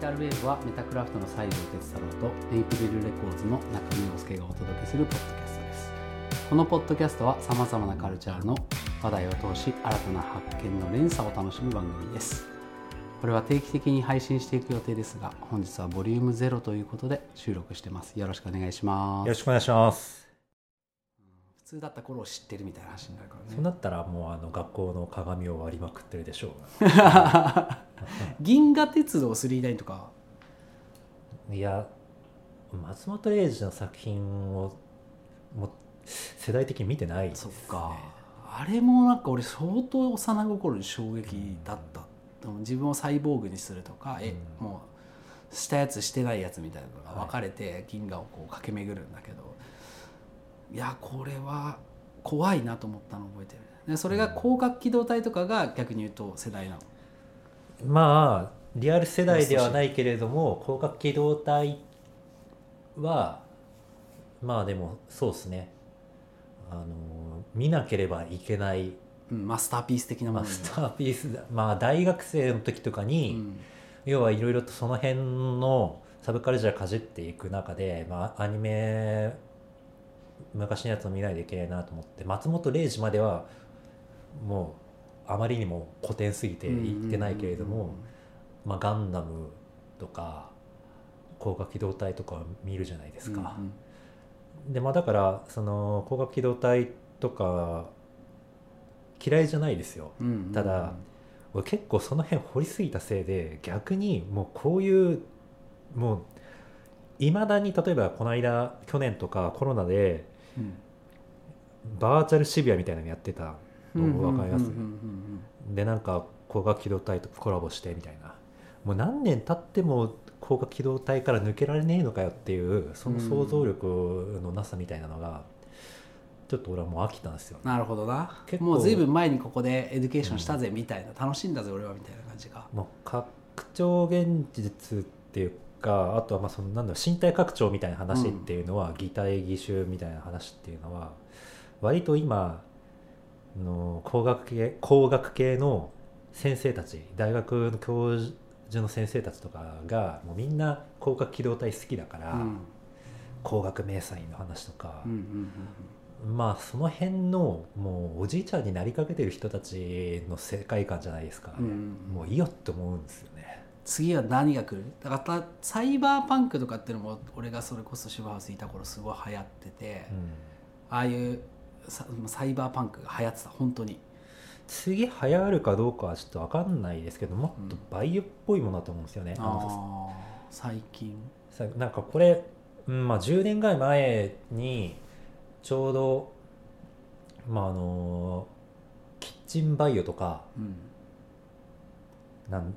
タルウェーブはメタクラフトの西条哲太郎とメイプルレコーズの中見陽介がお届けするポッドキャストです。このポッドキャストはさまざまなカルチャーの話題を通し新たな発見の連鎖を楽しむ番組です。これは定期的に配信していく予定ですが本日はボリュームゼロということで収録してます。よろしくお願いします。よろしくお願いします。普通だった頃を知ってるみたいな話になるからね。そうなったらもうあの学校の鏡を割りまくってるでしょう 銀河鉄道999とか。が。いや松本零士の作品をもう世代的に見てないです、ね。そっか。あれもなんか俺相当幼心に衝撃だった、でも自分をサイボーグにするとか、えうん。もうしたやつしてないやつみたいなのが分かれて銀河をこう駆け巡るんだけど。いやこれは怖いなと思ったのを覚えてる。でそれが広角機動隊とかが逆に言うと世代なの？まあリアル世代ではないけれども広角機動隊はまあでもそうですね。あの見なければいけないうん、マスターピース的なものマスターピースだまあ大学生の時とかに、うん。要はいろいろとその辺のサブカルチャーかじっていく中で、まあ、アニメ昔のやつを見ないといけないなと思って松本零士まではもうあまりにも古典すぎて言ってないけれども、まあ、ガンダムとか広角機動隊とかは見るじゃないですか。でまあだからその広角機動隊とか嫌いじゃないですよ。うんうんうんうんただ俺結構その辺掘りすぎたせいで逆にもうこういうもういまだに例えばこの間去年とかコロナでうんバーチャル渋谷みたいなのやってたの分かりますうん。うん。うん。でなんか攻殻機動隊とコラボしてみたいな。もう何年経っても攻殻機動隊から抜けられねえのかよっていうその想像力のなさみたいなのがちょっと俺はもう飽きたんですよ。なるほどな。結構。もうずいぶん前にここで education したぜみたいな、楽しんだぜ俺はみたいな感じがもう拡張現実っていうかあとはまあそのなんだろう身体拡張みたいな話っていうのは、擬態義手みたいな話っていうのは割と今の工学系工学系の先生たち大学の教授の先生たちとかがもうみんな広角機動隊好きだから、うん工学迷彩の話とかうん、うんまあその辺のもうおじいちゃんになりかけてる人たちの世界観じゃないですか、うんうんもういいよって思うんですよね。次は何が来る？だからサイバーパンクとかっていうのも俺がそれこそシュバハウスいた頃すごい流行ってて、ああいうササイバーパンクが流行ってた本当に。次流行るかどうかはちょっと分かんないですけどもっとバイオっぽいものだと思うんですよね。あのああ最近。さなんかこれ、うんまあ、10年ぐらい前にちょうど、まあ、あのキッチンバイオとかうん。なん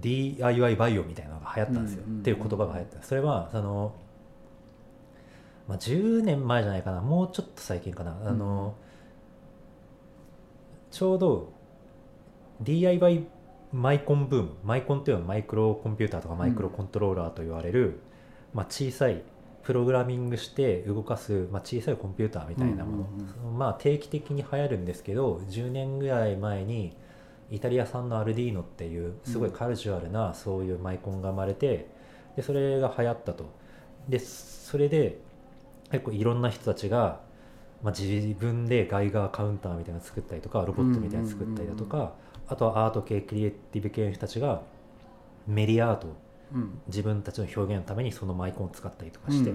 DIY バイオみたいなのが流行ったんですよ、っていう言葉が流行った。それはその、まあ、10年前じゃないかな。もうちょっと最近かな。あの、ちょうど DIY マイコンブーム。マイコンっていうのはマイクロコンピューターとかマイクロコントローラーと言われる、まあ、小さいプログラミングして動かす、まあ、小さいコンピューターみたいなもの、まあ定期的に流行るんですけど10年ぐらい前にイタリア産のアルディーノっていうすごいカルジュアルなそういうマイコンが生まれてでそれが流行ったと。でそれで結構いろんな人たちが、まあ、自分でガイガーカウンターみたいなの作ったりとかロボットみたいなの作ったりだとか、あとはアート系クリエイティブ系の人たちがメディアアートうん自分たちの表現のためにそのマイコンを使ったりとかして、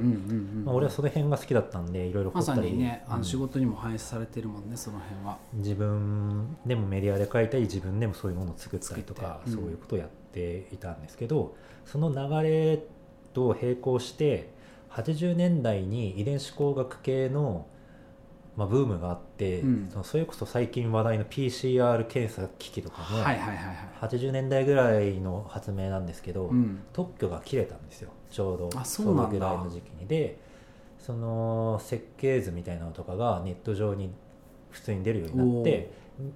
俺はその辺が好きだったんでいろいろ掘まったり、さにねあうんの仕事にも反映されてるもんねその辺は。自分でもメディアで書いたり自分でもそういうものを作ったりとか、そういうことをやっていたんですけどその流れと並行して80年代に遺伝子工学系の、まあ、ブームがあって、うん。そのそれこそ最近話題の PCR 検査機器とかも、はいはいはいはい。80年代ぐらいの発明なんですけど、うん。特許が切れたんですよ。ちょうどあそのぐらいの時期に。でその設計図みたいなのとかがネット上に普通に出るようになって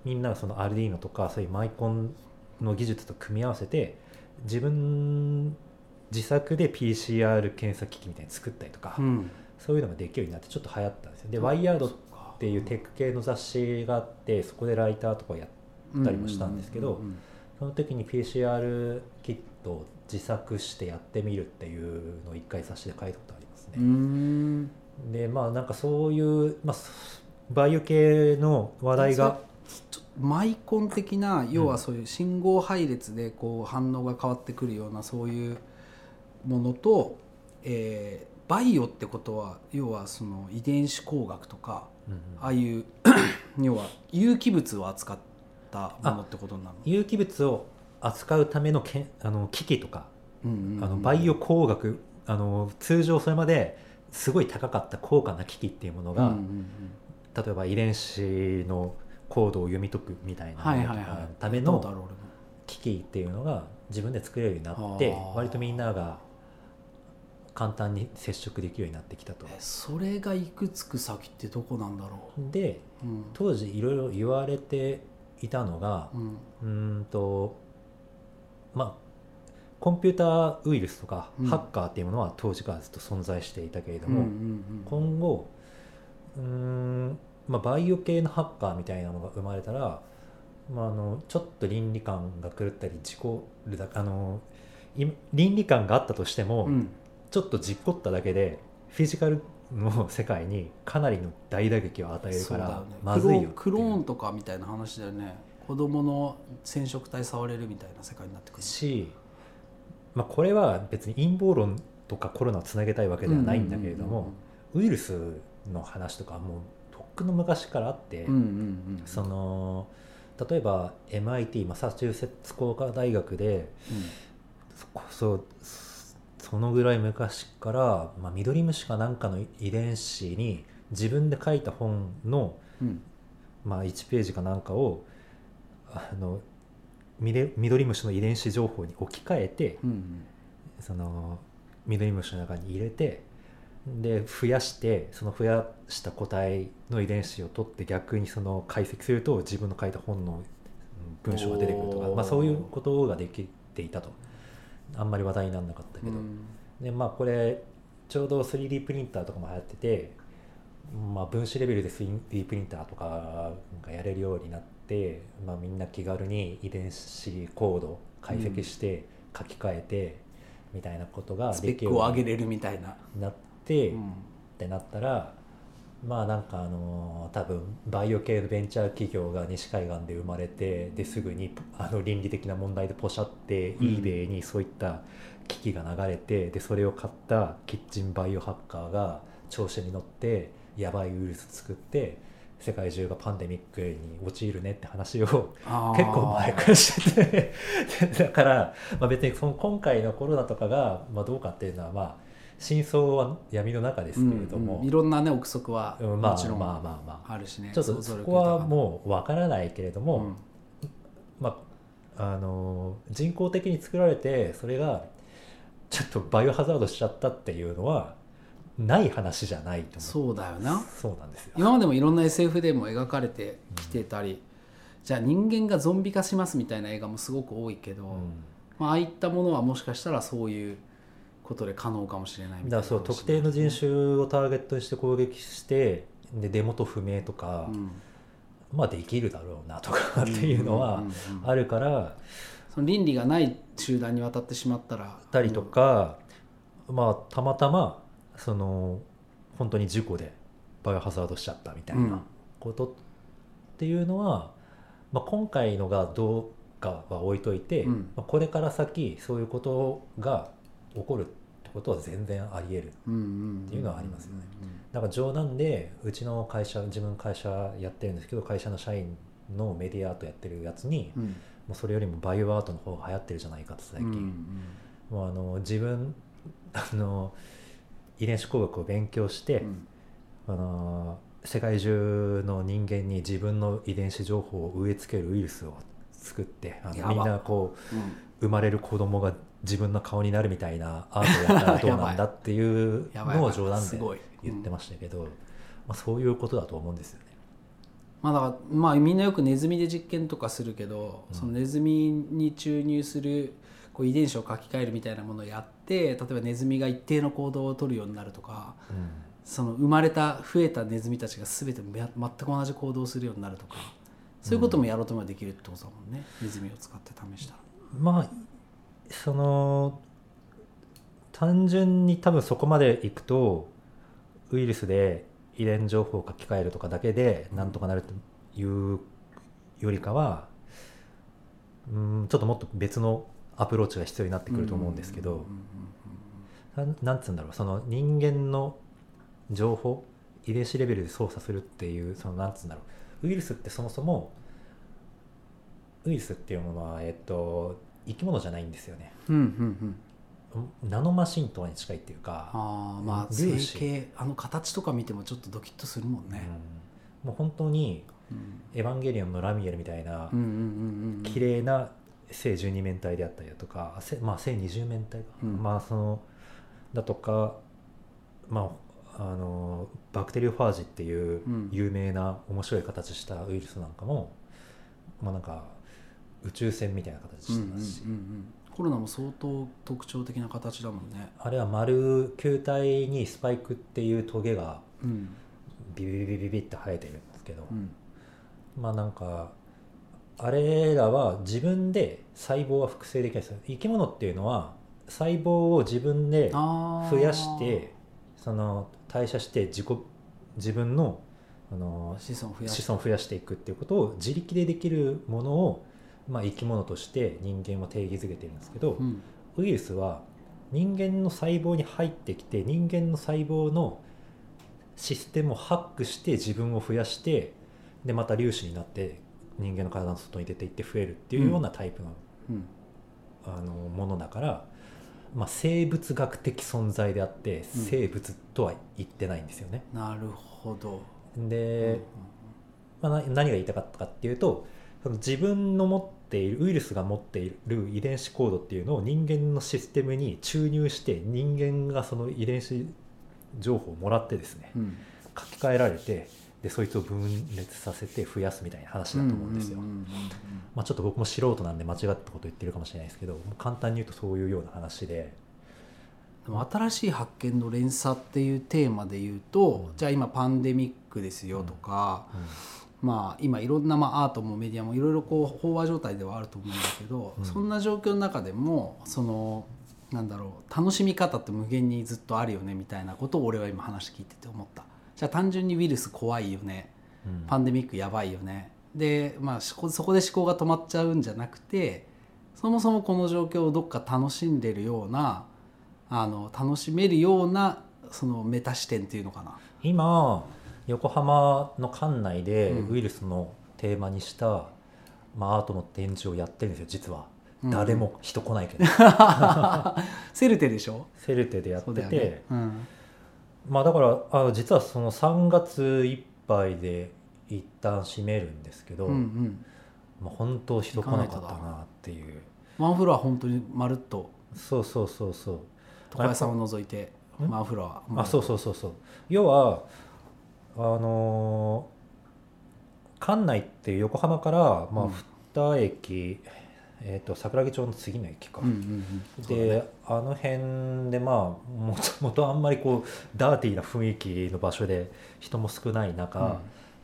みんながそのアルディーノとかそういうマイコンの技術と組み合わせて自分自作で PCR 検査機器みたいに作ったりとか、うん。そういうのができるようになってちょっと流行ったんですよ。で、うんワイヤードっそっかていうテック系の雑誌があってそこでライターとかやったりもしたんですけどその時に PCR キット自作してやってみるっていうのを一回冊子で書いたことありますね。んでまあなんかそういう、まあ、バイオ系の話題がマイコン的な要はそういう信号配列でこう反応が変わってくるようなそういうものと、えーバイオってことは要はその遺伝子工学とかああいう 要は有機物を扱ったものってことになるの？有機物を扱うためのけんあの機器とかうんうんうん。あのバイオ工学あの通常それまですごい高かった高価な機器っていうものが、うんうんうん例えば遺伝子のコードを読み解くみたいなはいはいはいための機器っていうのが自分で作れるようになって割とみんなが簡単に接触できるようになってきたと。えそれが行くつく先ってどこなんだろでう、うん。当時いろいろ言われていたのがうん。とまあコンピューターウイルスとかうん。ハッカーっていうものは当時からずっと存在していたけれども、今後うーん、まあ、バイオ系のハッカーみたいなのが生まれたら、まあ、あのちょっと倫理観が狂ったり自己あのい倫理観があったとしても、うんちょっと事故っただけでフィジカルの世界にかなりの大打撃を与えるから、まずいよクロクローンとかみたいな話だよね。子供の染色体触れるみたいな世界になってくる。し、まあ、これは別に陰謀論とかコロナをつなげたいわけではないんだけれども、ウイルスの話とかはもうとっくの昔からあって、うんうんうんうん。その例えば MIT マサチューセッツ工科大学でそそうそのぐらい昔から、まあ、ミドリムシかなんかの遺伝子に自分で書いた本の、うん。うんまあ、1ページかなんかをあのミドリムシの遺伝子情報に置き換えてうんうん。そのミドリムシの中に入れてで増やしてその増やした個体の遺伝子を取って逆にその解析すると自分の書いた本のうん文章が出てくるとか、まあ、そういうことができていたとあんまり話題にならなかったけど、うん。でまあこれちょうど 3D プリンターとかも流行ってて、まあ、分子レベルで 3D プリンターとかがやれるようになって、まあ、みんな気軽に遺伝子コード解析して書き換えてみたいなことができるようにックを上げれるみたいな、なって、っうん。てなったらまあなんかあの多分バイオ系のベンチャー企業が西海岸で生まれてですぐにあの倫理的な問題でポシャって、うん。eBay にそういった機器が流れてでそれを買ったキッチンバイオハッカーが調子に乗ってやばいウイルス作って世界中がパンデミックに陥るねって話を結構前からしてて。だから、まあ、別にその今回のコロナとかが、まあ、どうかっていうのはまあ真相は闇の中ですけれども、うんうん。いろんなね憶測はもちろんまあまあまあ。あるしね。ちょっとそこはもう分からないけれども、うん。まああの人工的に作られてそれがちょっとバイオハザードしちゃったっていうのはない話じゃないと思う。そうだよな。そうなんですよ。今までもいろんな SF でも描かれてきてたり、じゃあ人間がゾンビ化しますみたいな映画もすごく多いけど、うん。まあ、ああいったものはもしかしたらそういうことで可能かもしれないみたいなだからそう特定の人種をターゲットにして攻撃してで出元不明とか、うん。まあできるだろうなとかっていうのはんんうんうんあるからその倫理がない集団に渡ってしまったらたりとか、まあたまたまその本当に事故でバイオハザードしちゃったみたいうん。なことっていうのは、まあ、今回のがどうかは置いといて、うん。まあ、これから先そういうことが起こるってことは全然ありえる。っていうのはありますよね。だから冗談でうちの会社自分会社やってるんですけど会社の社員のメディアアートやってるやつに、うん。もうそれよりもバイオアートの方が流行ってるじゃないかと最近、うんもうあの自分 あの遺伝子工学を勉強して、うん。あの世界中の人間に自分の遺伝子情報を植え付けるウイルスを作ってあのみんなこうん。う生まれる子供が自分の顔になるみたいなアートをやったらどうなんだっていう のを冗談で言ってましたけど、まあ、そういうことだと思うんですよね。まあだからまあみんなよくネズミで実験とかするけど、うんそのネズミに注入するこう遺伝子を書き換えるみたいなものをやって例えばネズミが一定の行動を取るようになるとかその生まれた増えたネズミたちが全てめ全く同じ行動をするようになるとかそういうこともやろうともできるってことだもんね、ネズミを使って試したら。まあその単純に多分そこまでいくとウイルスで遺伝情報を書き換えるとかだけでなんとかなるというよりかはうんちょっともっと別のアプローチが必要になってくると思うんですけど、なんなんつうんだろうその人間の情報遺伝子レベルで操作するっていうそのなんつうんだろうウイルスってそもそもウイルスっていうものは、えっと、生き物じゃないんですよね。うんうんうん。ナノマシンとはに近いっていうか、ああまあ成形あの形とか見てもちょっとドキッとするもんね、うん。もう本当にうん「エヴァンゲリオン」のラミエルみたいなうんうんうんうん綺麗な正十二面体であったりだとか、せまあ、正二十面体か、うん。まあそのだとかまああのバクテリオファージっていううん。有名な面白い形したウイルスなんかも、まあなんか宇宙船みたいな形うんうんうんしてますし、うん。コロナも相当特徴的な形だもんね。あれは丸球体にスパイクっていうトゲがうん。ビビビビビビって生えてるんですけど、うん。まあなんかあれらは自分で細胞は複製できないです。よ生き物っていうのは細胞を自分で増やしてその代謝して自己自分のあの子孫を増やし子孫を増やしていくっていうことを自力でできるものを、まあ、生き物として人間は定義づけてるんですけど、うん。ウイルスは人間の細胞に入ってきて人間の細胞のシステムをハックして自分を増やしてでまた粒子になって人間の体の外に出ていって増えるっていうようなタイプの,、うん。あのものだから、まあ、生物学的存在であってうん。生物とは言ってないんですよね。なるほど。で、まあ、な何が言いたかったかっていうとその自分の持っているウイルスが持っている遺伝子コードっていうのを人間のシステムに注入して人間がその遺伝子情報をもらってですねうん。書き換えられてでそいつを分裂させて増やすみたいな話だと思うんですよ。まあ、ちょっと僕も素人なんで間違ったこと言ってるかもしれないですけど簡単に言うとそういうような話で。でも新しい発見の連鎖っていうテーマで言うと、うん。じゃあ今パンデミックですよとか、うんまあ今いろんなまあアートもメディアもいろいろこう飽和状態ではあると思うんだけど、うん。そんな状況の中でもそのなんだろう楽しみ方って無限にずっとあるよねみたいなことを俺は今話聞いてて思った。じゃあ単純にウイルス怖いよね。うん。パンデミックやばいよね。で、まあ、そこそこで思考が止まっちゃうんじゃなくてそもそもこの状況をどっか楽しんでるようなあの楽しめるようなそのメタ視点っていうのかな。今横浜の館内でうん。ウイルスのテーマにした、まあ、アートの展示をやってるんですよ実は、うん。誰も人来ないけど。セルテでしょ？セルテでやってて、ね。うん。まあだからあ実はその3月いっぱいで一旦閉めるんですけど、うんうん、まあ、本当人来なかったなっていう。ワンフロア本当にまるっと。そうそうそうそう。床屋さんを除いてんワンフロアあそうそうそうそう。要はあのー館内っていう横浜から、まあうん。二駅、えー、と桜木町の次の駅か、うんうんうん。そうだね。であの辺でまあもと もとあんまりこうダーティーな雰囲気の場所で人も少ない中、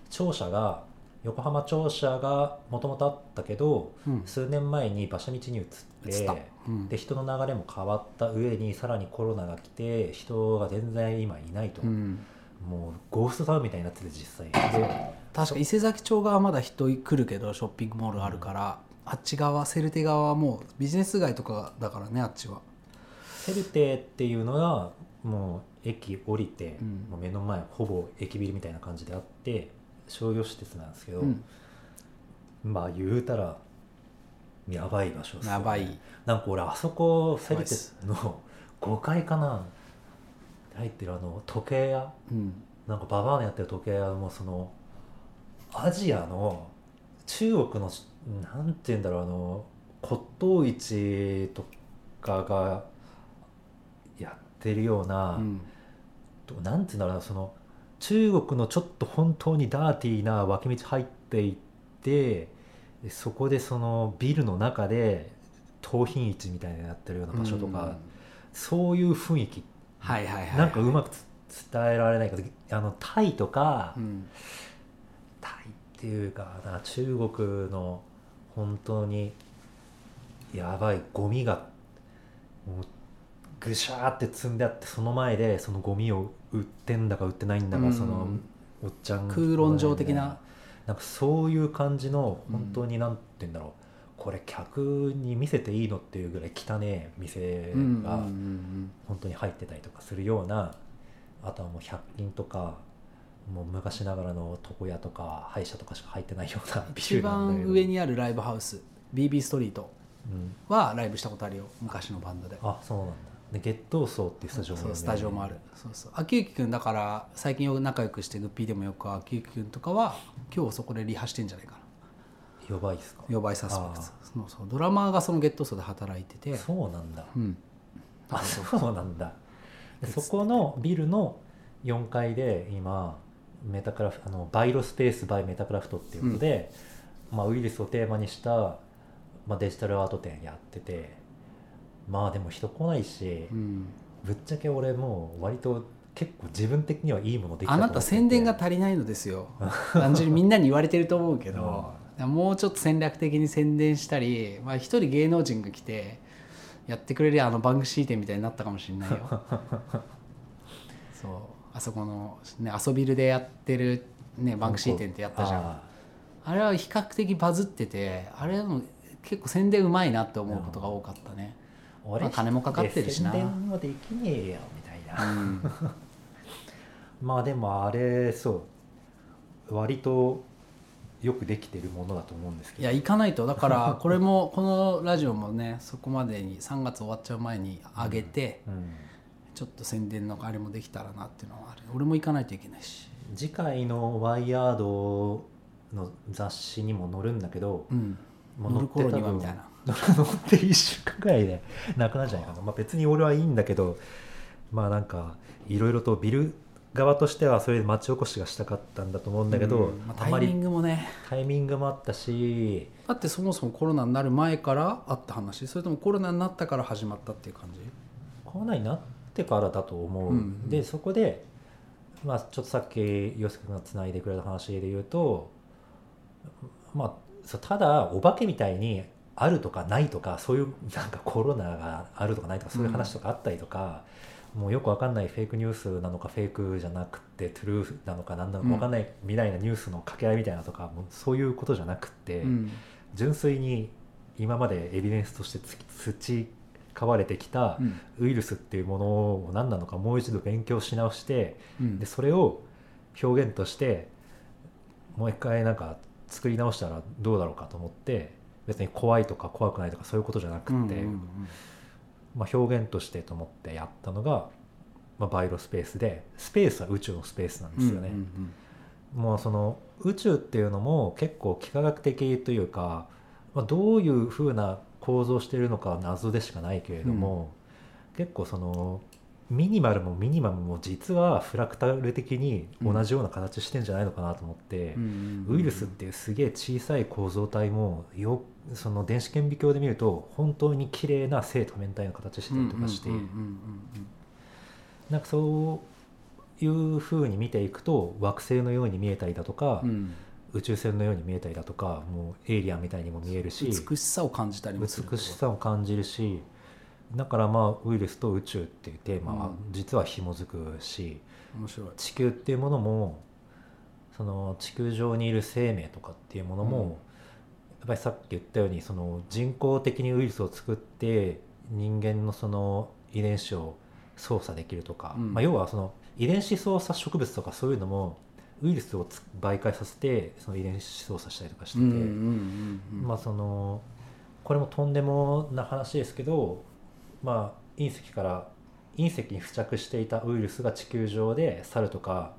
庁舎が横浜庁舎がもともとあったけどうん。うん数年前に馬車道に移ってうん。で人の流れも変わった上にさらにコロナが来て人が全然今いないと、うんもうゴーストタウンみたいになってて実際で確か伊勢崎町側はまだ人来るけどショッピングモールあるから、あっち側セルテ側はもうビジネス街とかだからねあっちは。セルテっていうのがもう駅降りて、うん。もう目の前ほぼ駅ビルみたいな感じであって商業施設なんですけど、うん。まあ言うたらやばい場所ですよね。やばい。なんか俺あそこセルテの5階かな入ってるあの時計屋うん。なんかババアのやってる時計屋もそのアジアの中国のなんて言うんだろうあの骨董市とかがやってるような、うん。なんて言うんだろうなその中国のちょっと本当にダーティーな脇道入っていってでそこでそのビルの中で盗品市みたいなのやってるような場所とか、うん。そういう雰囲気はいはいはい。なんかうまくつ伝えられないけどあのタイとか、うん。タイっていうかな中国の本当にやばいゴミがもうぐしゃーって積んであってその前でそのゴミを売ってんだか売ってないんだか、うん。そのおっちゃん空論上的な。なんかそういう感じのうん本当になんて言うんだろう、これ客に見せていいのっていうぐらい汚ね店うんうんがうん本当に入ってたりとかするようなあとはもう100均とかもう昔ながらの床屋とか歯医者とかしか入ってないようなビなんだけど。番上にあるライブハウス BB ストリートうん、はライブしたことあるよ昔のバンドで。あそうなんだ。でゲットーソーっていうスタジオもそうスタジオもある。そうそう。秋雪くんだから最近よく仲良くしてグッピーでもよく秋雪くんとかは今日そこでリハしてんじゃないかなやばいっすか？予売サスペクツそうそう。ドラマーがそのゲットソーで働いてて。そうなんだ。うん。あそうなんだ。でそこのビルの4階で今メタクラフあのバイロスペースバイメタクラフトっていうことで、まあ、ウイルスをテーマにした、まあ、デジタルアート展やっててまあでも人来ないし、うん。ぶっちゃけ俺もう割と結構自分的にはいいものできたあなた宣伝が足りないのですよ。単純にみんなに言われてると思うけど、もうちょっと戦略的に宣伝したりまあ、一人芸能人が来てやってくれりゃあのバンクシー店みたいになったかもしれないよ。そう。あそこの、ね、遊びるでやってる、ね、バンクシー店ってやったじゃん。ああれは比較的バズっててあれも結構宣伝うまいなって思うことが多かったね、ー俺まあ金もかかってるしな。宣伝もできねえよみたいな、うん、まあでもあれそう。割とよくできてるものだと思うんですけど。いや行かないと。だから これもこのラジオもねそこまでに3月終わっちゃう前に上げて、うん。ちょっと宣伝のあれもできたらなっていうのはある。俺も行かないといけないし。次回のワイヤードの雑誌にも載るんだけど、うん。もう乗る頃にはみたいな。乗って1週間ぐらいで なくなるんじゃないかな、まあ、別に俺はいいんだけどまあなんかいろいろとビル側としてはそれで町おこしがしたかったんだと思うんだけど、うんまあ、タイミングもね。タイミングもあったし。だってそもそもコロナになる前からあった話。それともコロナになったから始まったっていう感じ？コロナになってからだと思う、うん。うん。でそこで、まあ、ちょっとさっき洋介君がつないでくれた話で言うとまあただお化けみたいにあるとかないとかそういうなんかコロナがあるとかないとかそういう話とかあったりとか、もうよくわかんないフェイクニュースなのかフェイクじゃなくてトゥルーフなのか何なのかわかんない未来なニュースの掛け合いみたいなとか、もうそういうことじゃなくて、うん。純粋に今までエビデンスとしてつ培われてきたうん。ウイルスっていうものを何なのかもう一度勉強し直してうん。でそれを表現としてもう一回なんか作り直したらどうだろうかと思って別に怖いとか怖くないとかそういうことじゃなくて、まあ、表現としてと思ってやったのが、まあ、バイロスペースでスペースは宇宙のスペースなんですよね。うんうんもうその宇宙っていうのも結構幾何学的というか、まあ、どういうふうな構造しているのかは謎でしかないけれども、結構そのミニマルもミニマムも実はフラクタル的に同じような形してんじゃないのかなと思ってウイルスってすげえ小さい構造体もよその電子顕微鏡で見ると本当に綺麗な正多面体の形してたりとかして、なんかそういうふうに見ていくと惑星のように見えたりだとか、うん。うん宇宙船のように見えたりだとかもうエイリアンみたいにも見えるし美しさを感じたりもする美しさを感じるしだからまあウイルスと宇宙っていうテーマはうん。実は紐づくし、面白い。地球っていうものもその地球上にいる生命とかっていうものも、うん。やっぱりさっき言ったようにその人工的にウイルスを作って人間のその遺伝子を操作できるとか、うん。まあ、要はその遺伝子操作植物とかそういうのもウイルスをつ媒介させてその遺伝子操作したりとかしてて、うんうんうんうんまあそのこれもとんでもな話ですけど、まあ、隕石から隕石に付着していたウイルスが地球上で猿とか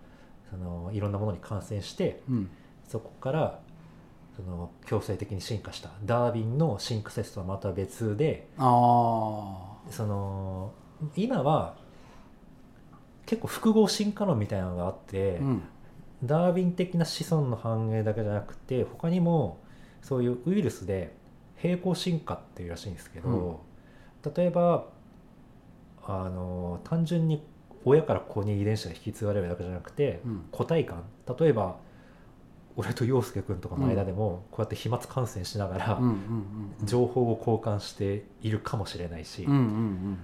そのいろんなものに感染してうん。そこからその強制的に進化した。ダーウィンのシンク説とはまた別でその今は結構複合進化論みたいなのがあって、うん。ダーウィン的な子孫の繁栄だけじゃなくて他にもそういうウイルスで平行進化っていうらしいんですけど、例えばあの単純に親から子に遺伝子が引き継がれるだけじゃなくて、うん。個体間例えば俺と陽介君とかの間でもこうやって飛沫感染しながら情報を交換しているかもしれないし、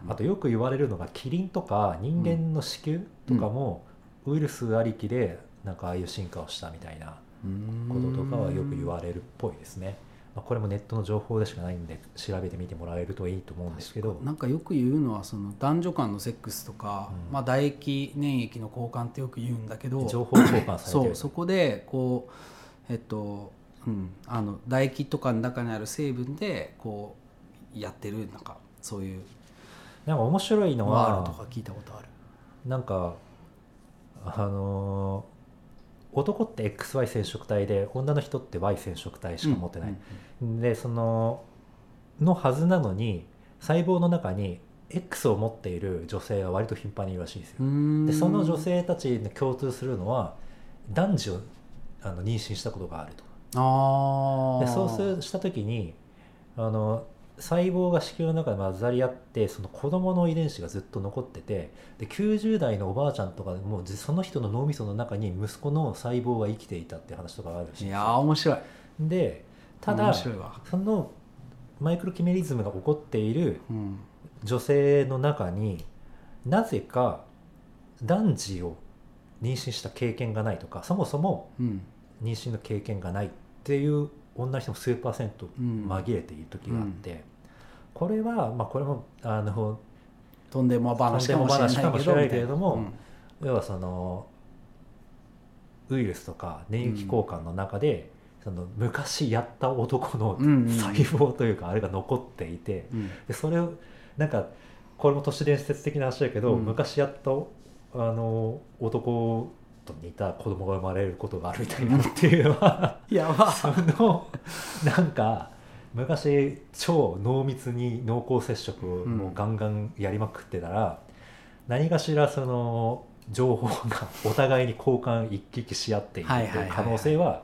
あとよく言われるのがキリンとか人間の子宮とかもウイルスありきでなんかああいう進化をしたみたいなこととかはよく言われるっぽいですね。まあ、これもネットの情報でしかないんで調べてみてもらえるといいと思うんですけど。なんかよく言うのはその男女間のセックスとか、うん。まあ、唾液粘液の交換ってよく言うんだけど情報交換されてる。そうそこでこうえっと、うん、あの唾液とかの中にある成分でこうやってるなんかそういう。なんか面白いのはワールとか聞いたことある。なんかあのー男って XY 染色体で女の人って Y 染色体しか持ってない、でそののはずなのに細胞の中に X を持っている女性は割と頻繁にいるらしいんですよ。う。ん。でその女性たちに共通するのは男児をあの妊娠したことがあると。あでそうするるした時にあの細胞が子宮の中で混ざり合ってその子供の遺伝子がずっと残っててで90代のおばあちゃんとかでもじその人の脳みその中に息子の細胞が生きていたって話とかがあるらし。いやー面白い。でただそのマイクロキメリズムが起こっているうん、女性の中になぜか男児を妊娠した経験がないとかそもそもうん。妊娠の経験がないっていう女の人も数パーセントうん。紛れている時があって、これはまあこれもあのとんでも話かもしれないけれないけれども要はそのウイルスとか粘液交換の中で、その昔やった男の細胞というかあれが残っていて、うん。でそれをなんかこれも都市伝説的な話だけど、うん。昔やったあの男と似た子供が生まれることがあるみたいなっていうのは。やば。そのなんか昔超濃密に濃厚接触をもうガンガンやりまくってたら、何かしらその情報がお互いに交換一気し合っている可能性は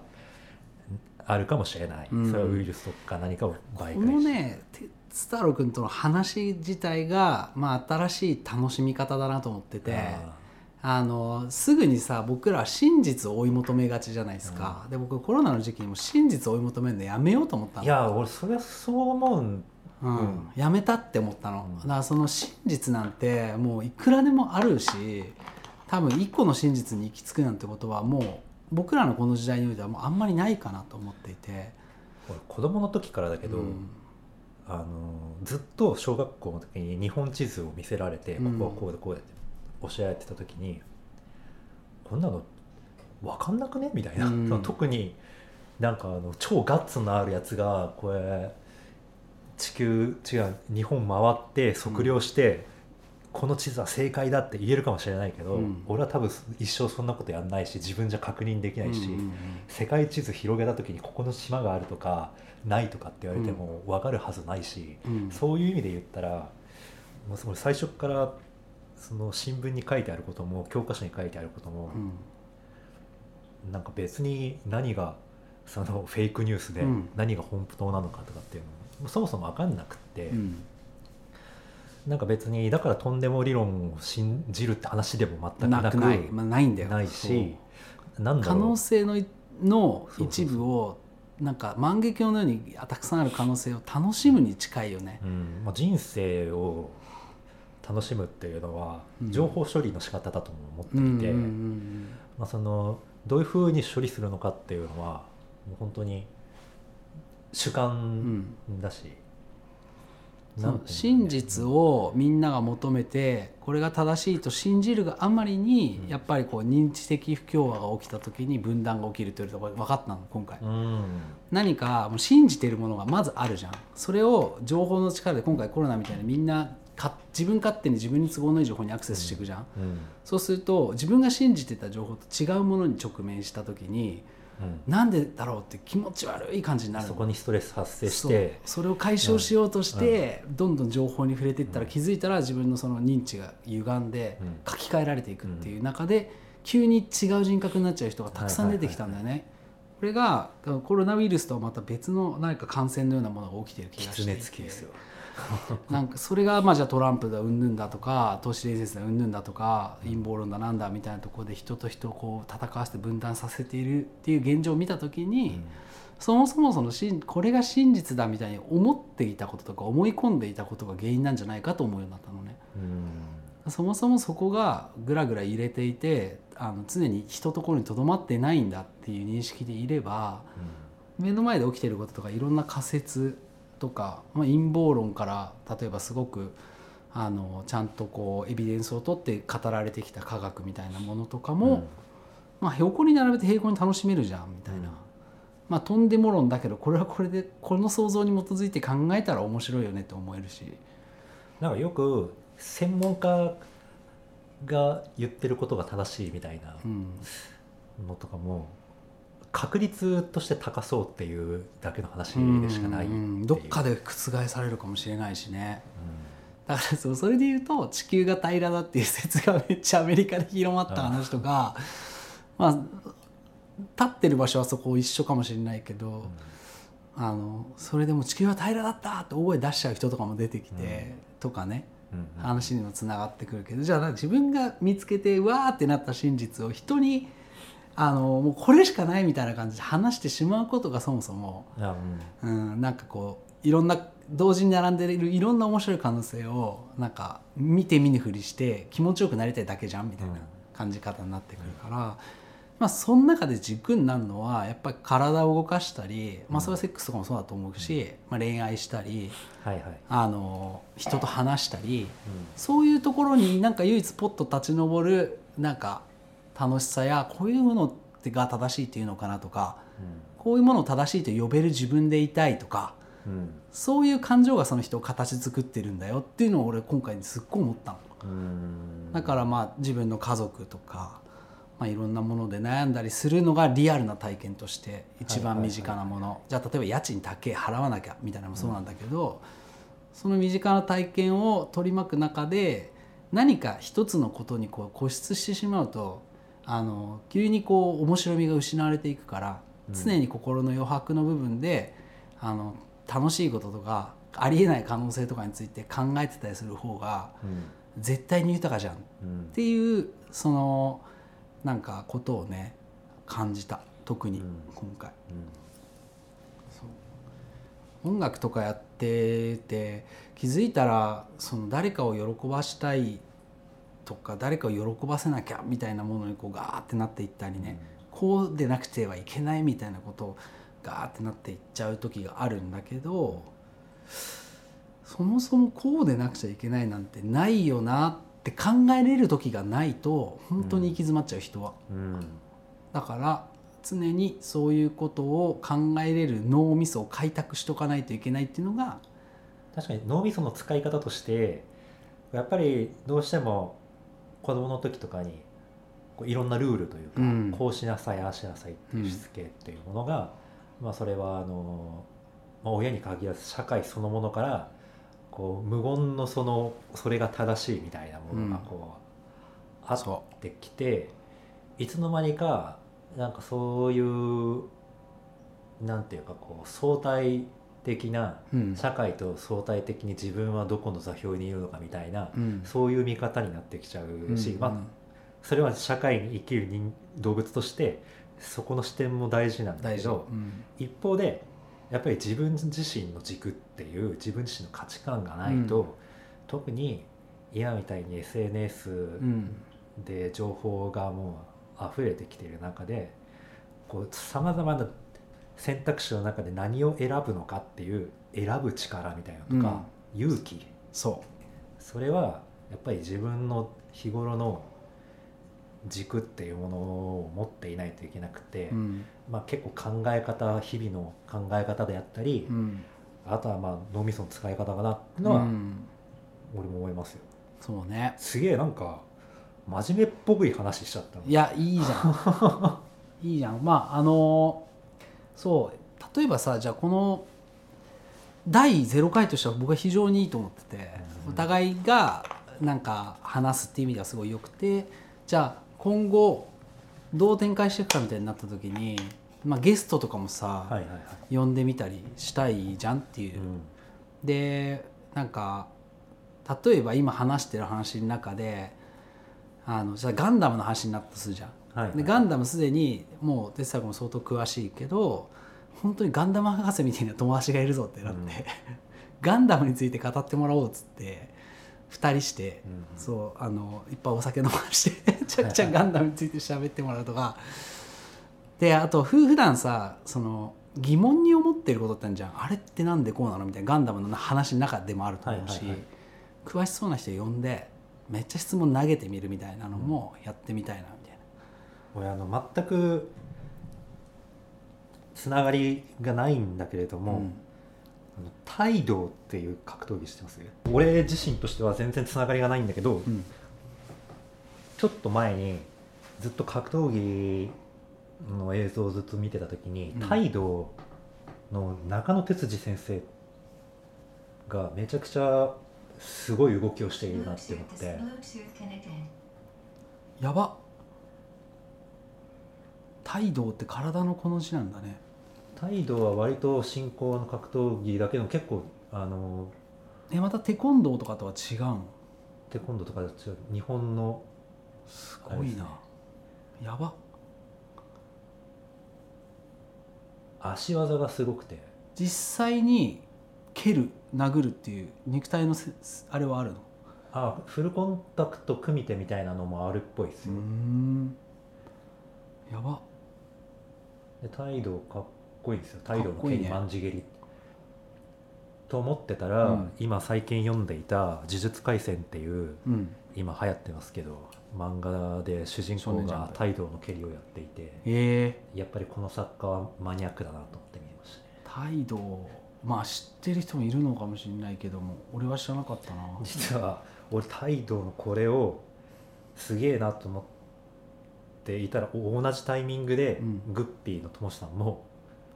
あるかもしれない、うん。それはウイルスとか何かを媒介このね鉄太郎君との話自体が、まあ、新しい楽しみ方だなと思ってて。あのすぐにさ僕らは真実を追い求めがちじゃないですか、で僕コロナの時期にも真実を追い求めるのやめようと思ったの。いや俺それはそう思うん。うん。うん。やめたって思ったの、うん。だからその真実なんてもういくらでもあるし多分一個の真実に行き着くなんてことはもう僕らのこの時代においてはもうあんまりないかなと思っていて、俺子供の時からだけど、うん。あのずっと小学校の時に日本地図を見せられて、うん。ここはこうでこうでって教えてた時にこんなの分かんなくね？みたいな、うん。特になんかあの超ガッツのあるやつがこれ地球違う日本回って測量して、この地図は正解だって言えるかもしれないけど、うん。俺は多分一生そんなことやんないし自分じゃ確認できないし。うんうんうん世界地図広げた時にここの島があるとかないとかって言われても分かるはずないし、うん。そういう意味で言ったらもう最初からその新聞に書いてあることも教科書に書いてあることも、うん。なんか別に何がその フェイクニュースでうん。何が本当なのかとかっていうのもそもそも分かんなくって、うん。なんか別にだからとんでも理論を信じるって話でも全くなくない、まあ、ないんだよ。ないし可能性のの一部をなんか万華鏡のようにたくさんある可能性を楽しむに近いよね。うん。まあ、人生を楽しむっていうのはうん。情報処理の仕方だとも思ってうんいて、まあ、そのどういうふうに処理するのかっていうのはもう本当に主う観んだし、うの真実をみんなが求めてこれが正しいと信じるがあまりにうん。やっぱりこう認知的不協和が起きた時に分断が起きるというところが分かったの今回。うん。何かもう信じているものがまずあるじゃん。それを情報の力で今回コロナみたいにみんなか自分勝手に自分に都合のいい情報にアクセスしていくじゃん、うん。そうすると自分が信じてた情報と違うものに直面した時にうん。なんでだろうって気持ち悪い感じになるの。そこにストレス発生して。それを解消しようとして、どんどん情報に触れていったら気づいたら自分のその認知が歪んでうん。書き換えられていくっていう中で急に違う人格になっちゃう人がたくさん出てきたんだよね。これがコロナウイルスとはまた別の何か感染のようなものが起きている気がしてい狐てなんかそれがまあじゃあトランプだうんぬんだとか都市伝説だうんぬんだとか陰謀論だなんだみたいなところで人と人をこう戦わせて分断させているっていう現状を見た時に、そもそもそのしんこれが真実だみたいに思っていたこととか思い込んでいたことが原因なんじゃないかと思うようになったのね。うん。そもそもそこがぐらぐら揺れていてあの常に人ところにとどまってないんだっていう認識でいれば目の前で起きてることとかいろんな仮説とか、まあ、陰謀論から例えばすごくあのちゃんとこうエビデンスを取って語られてきた科学みたいなものとかも、うん。まあ、横に並べて平行に楽しめるじゃんみたいな、うん。まあとんでも論だけどこれはこれでこの想像に基づいて考えたら面白いよねって思えるし。なんかよく専門家が言ってることが正しいみたいなうん。のとかも確率として高そうっていうだけの話でしかないどっかで覆されるかもしれないしね。だからそうそれで言うと地球が平らだっていう説がめっちゃアメリカで広まった話とかまあ立ってる場所はそこ一緒かもしれないけど、あのそれでも地球は平らだったって大声出しちゃう人とかも出てきて、とかねうんうん。話にもつながってくるけどじゃあ自分が見つけてうわーってなった真実を人にあのもうこれしかないみたいな感じで話してしまうことがそもそも、あうん。うん、なんかこういろんな同時に並んでいるいろんな面白い可能性をなんか見て見ぬふりして気持ちよくなりたいだけじゃんみたいな感じ方になってくるから、まあその中で軸になるのはやっぱり体を動かしたり、まあ、それはセックスとかもそうだと思うし、まあ、恋愛したりはいはい。あの人と話したり。うそういうところになんか唯一ポッと立ち上るなんか楽しさやこういうものが正しいっていうのかなとかこういうものを正しいと呼べる自分でいたいとかんうん。そういう感情がその人を形作ってるんだよっていうのを俺今回すっごい思ったの。うん。だからまあ自分の家族とか、まあ、いろんなもので悩んだりするのがリアルな体験として一番身近なもの。じゃあ例えば家賃高え払わなきゃみたいなのもそうなんだけど、その身近な体験を取り巻く中で何か一つのことにこう固執してしまうとあの急にこう面白みが失われていくから、うん。常に心の余白の部分であの楽しいこととかありえない可能性とかについて考えてたりする方がうん。絶対に豊かじゃん。うん。っていうそのなんかことをね感じた。特にうん。今回、うん。音楽とかやってて気づいたらその誰かを喜ばしたいとか誰かを喜ばせなきゃみたいなものにこうガーってなっていったりね、こうでなくてはいけないみたいなことをガーってなっていっちゃう時があるんだけどそもそもこうでなくちゃいけないなんてないよなって考えれる時がないと本当に行き詰まっちゃう人は。うんだから常にそういうことを考えれる脳みそを開拓しとかないといけないっていうのが確かに脳みその使い方としてやっぱりどうしても子供の時とかにこういろんなルールというか、うん。こうしなさいああしなさいっていうしつけっていうものが、まあそれはあの、まあ、親に限らず社会そのものからこう無言のそのそれが正しいみたいなものがこう、あそってきていつの間にかなんかそういうなんていうかこう相対的なう、うん。社会と相対的に自分はどこの座標にいるのかみたいな、うん。そういう見方になってきちゃうし、うん。まあ、それは社会に生きる人動物としてそこの視点も大事なんだけどうん。一方でやっぱり自分自身の軸っていう自分自身の価値観がないと、うん。特に今みたいに SNS うん。で情報がもう溢れてきている中でさまざまな選択肢の中で何を選ぶのかっていう選ぶ力みたいなのとか、勇気。そそれはやっぱり自分の日頃の軸っていうものを持っていないといけなくて、う、うん。まあ、結構考え方日々の考え方であったり、うん。あとはまあ脳みその使い方かなっていうのはうん。俺も思いますよ。そうね。すげえなんか真面目っぽくい話しちゃったの。いやいいじゃん。いいじゃん。まああのそう例えばさじゃあこの第0回としては僕は非常にいいと思ってて、うんお互いがなんか話すっていう意味ではすごい良くてじゃあ今後どう展開していくかみたいになった時に、まあ、ゲストとかもさ、はいはいはい。呼んでみたりしたいじゃんっていう、うんでなんか例えば今話してる話の中であのじゃあガンダムの話になったとするじゃん。はいはい。でガンダムすでにもう哲作も相当詳しいけど本当にガンダム博士みたいな友達がいるぞってなって、うん。ガンダムについて語ってもらおうっつって2人して、うん。うんそうあのいっぱいお酒飲ましてめ ちゃくちゃガンダムについて喋ってもらうとか。であとふ普段さその疑問に思ってることってあるじゃん。あれってなんでこうなのみたいなガンダムの話の中でもあると思うし、はいはいはい。詳しそうな人呼んでめっちゃ質問投げてみるみたいなのもやってみたいな。俺あの全くつながりがないんだけれども、うん。あの態度っていう格闘技してます？俺自身としては全然つながりがないんだけど、うん。ちょっと前にずっと格闘技の映像をずっと見てた時に、うん。態度の中野哲司先生がめちゃくちゃすごい動きをしているなって思って。やば態度って体のこの字なんだね。態度は割と進行の格闘技だけど結構あのえまたテコンドーとかとは違うの？テコンドーとかと違う。日本のすごいな、やば。足技がすごくて。実際に蹴る殴るっていう肉体のせあれはあるの？あフルコンタクト組み手みたいなのもあるっぽいですよ、ん。やばで態度かっこいいですよ。態度の蹴りかっこいいね。まんじ蹴り。と思ってたら、うん。今最近読んでいた「呪術廻戦」っていううん。今流行ってますけど漫画で主人公が態度の蹴りをやっていてえ。やっぱりこの作家はマニアックだなと思って見てましたね。ー、態度。まあ知ってる人もいるのかもしれないけども俺は知らなかったな。実は俺態度のこれをすげえなと思っていたらお同じタイミングで、うん。グッピーのともしさんも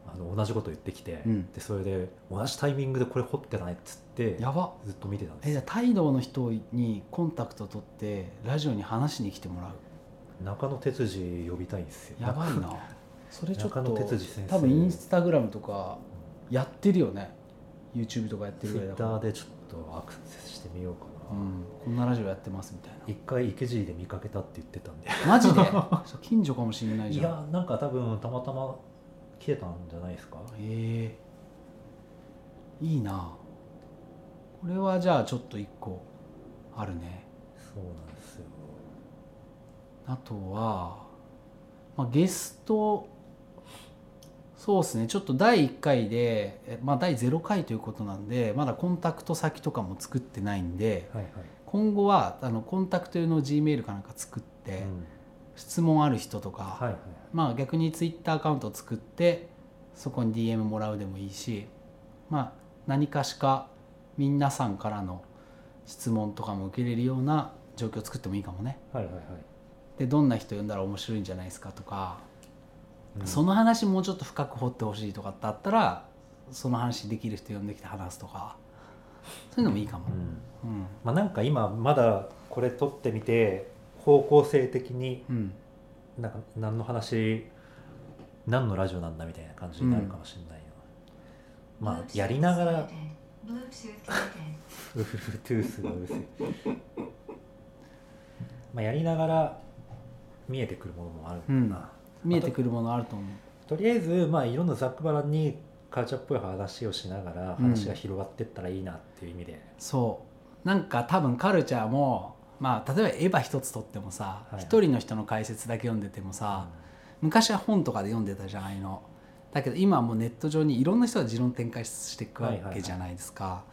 あの同じこと言ってきて、うん。でそれで同じタイミングでこれ掘ってないっつってやば。ずっと見てたんです。えじゃあ態度の人にコンタクト取ってラジオに話しに来てもらう？中野哲司呼びたいんですよ。やばいな。それちょっと多分インスタグラムとかやってるよね。YouTube とかやってるぐらいだから。ターでちょっとアクセスしてみようかな、うん、こんなラジオやってますみたい一回池尻で見かけたって言ってたんで。なマジで？近所かもしれないいじゃん。やなんか多分たまたま来てたんじゃないですか？へえ。いいな。これはじゃあちょっと一個あるね。そうなんですよ。あとは、まあ、ゲストそうですね。ちょっと第1回で、えまあ、第0回ということなんでまだコンタクト先とかも作ってないんではいはい、今後はあのコンタクト用の G メールかなんか作って、うん。質問ある人とか、はいはい。まあ逆にツイッターアカウントを作ってそこに DM もらうでもいいしまあ何かしか皆さんからの質問とかも受けれるような状況を作ってもいいかもね。はいはいはい。でどんな人呼んだら面白いんじゃないですかとか、うんその話もうちょっと深く掘ってほしいとかってあったらその話できる人呼んできて話すとかそういうのもいいかも。うん。うん。まあ、なんか今まだこれ撮ってみて方向性的にうん。なんか何の話何のラジオなんだみたいな感じになるかもしれないよ、まあやりながら。Bluetooth connected. Bluetooth がうるせえ。まあやりながら見えてくるものもあるんだな、見えてくるものあると思う。とりあえずまあいろんなざっくばらんにカルチャーっぽい話をしながらうん。話が広がってったらいいなっていう意味で、そう。なんか多分カルチャーもまあ例えばエヴァ一つとってもさはい一、人の人の解説だけ読んでてもさ、昔は本とかで読んでたじゃないの。だけど今はもうネット上にいろんな人が持論展開していくわけじゃないですか、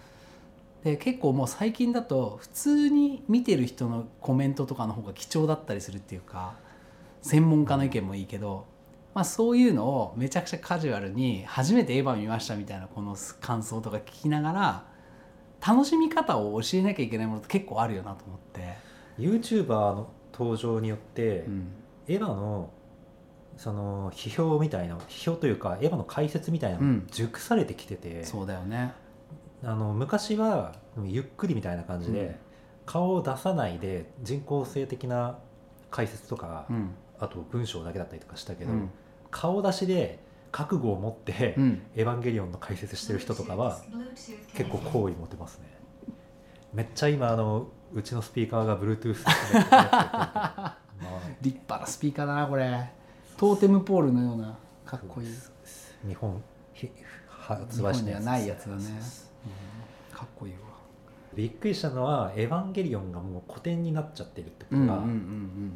で結構もう最近だと普通に見てる人のコメントとかの方が貴重だったりするっていうか専門家の意見もいいけど、まあ、そういうのをめちゃくちゃカジュアルに初めてエヴァ見ましたみたいなこの感想とか聞きながら楽しみ方を教えなきゃいけないものって結構あるよなと思って、YouTuber の登場によって、うん。エヴァのその批評みたいな批評というかエヴァの解説みたいなのうん。熟されてきてて、そうだよね。あの昔はゆっくりみたいな感じで、うん。顔を出さないで人工性的な解説とか、うんあと文章だけだったりとかしたけど、うん。顔出しで覚悟を持って、うん。エヴァンゲリオンの解説してる人とかは結構.好意持てますね。めっちゃ今あのうちのスピーカーが Bluetooth 立派なスピーカーだなこれ。トーテムポールのようなかっこいい。日本発売して本にはないやつだね、うんかっこいいわ。びっくりしたのは「エヴァンゲリオン」がもう古典になっちゃってるってことが、うんうんうん。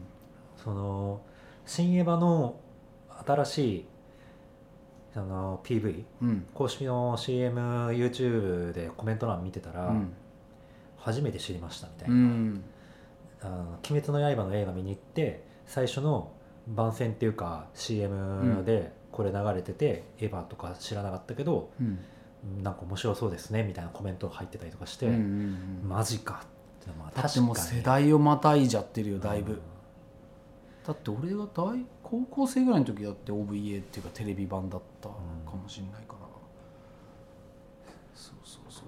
その新エヴァの新しいその PV うんうん。公式の CMYouTube でコメント欄見てたら、うん。初めて知りましたみたいな、うん。あの鬼滅の刃」の映画見に行って最初の番宣っていうか CM でこれ流れてて、エヴァとか知らなかったけどうん。なんか面白そうですねみたいなコメントが入ってたりとかして、マジかってまあだってもう世代をまたいじゃってるよだいぶ、うんだって俺が大高校生ぐらいの時だって OVA っていうかテレビ版だったかもしれないから、そうそうそう。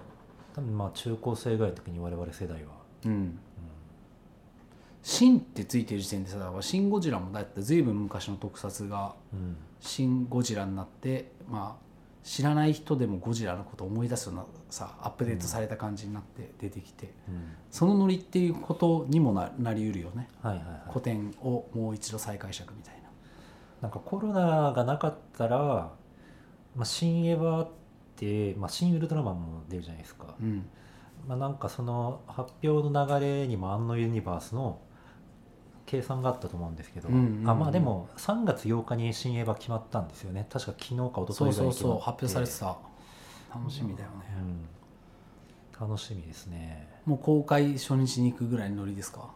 多分まあ中高生ぐらいの時に我々世代は、うん「シン」ってついてる時点でさ「シン・ゴジラ」もだって随分昔の特撮がうん「シン・ゴジラ」になってまあ知らない人でもゴジラのことを思い出すようなさアップデートされた感じになって出てきて、うん。そのノリっていうことにもななりうるよね。はいはいはい。古典をもう一度再解釈みたいな。なんかコロナがなかったら、まあ、新エヴァって、まあ、新ウルトラマンも出るじゃないですか、うん。まあ、なんかその発表の流れにも安野ユニバースの計算があったと思うんですけど、うんうんうん。あまあでも3月8日に新エヴァ決まったんですよね。確か昨日か一昨日そうぐらいに決まって。そうそう発表されてた。楽しみだよね、うん、楽しみですね。もう公開初日に行くぐらいのノリですか？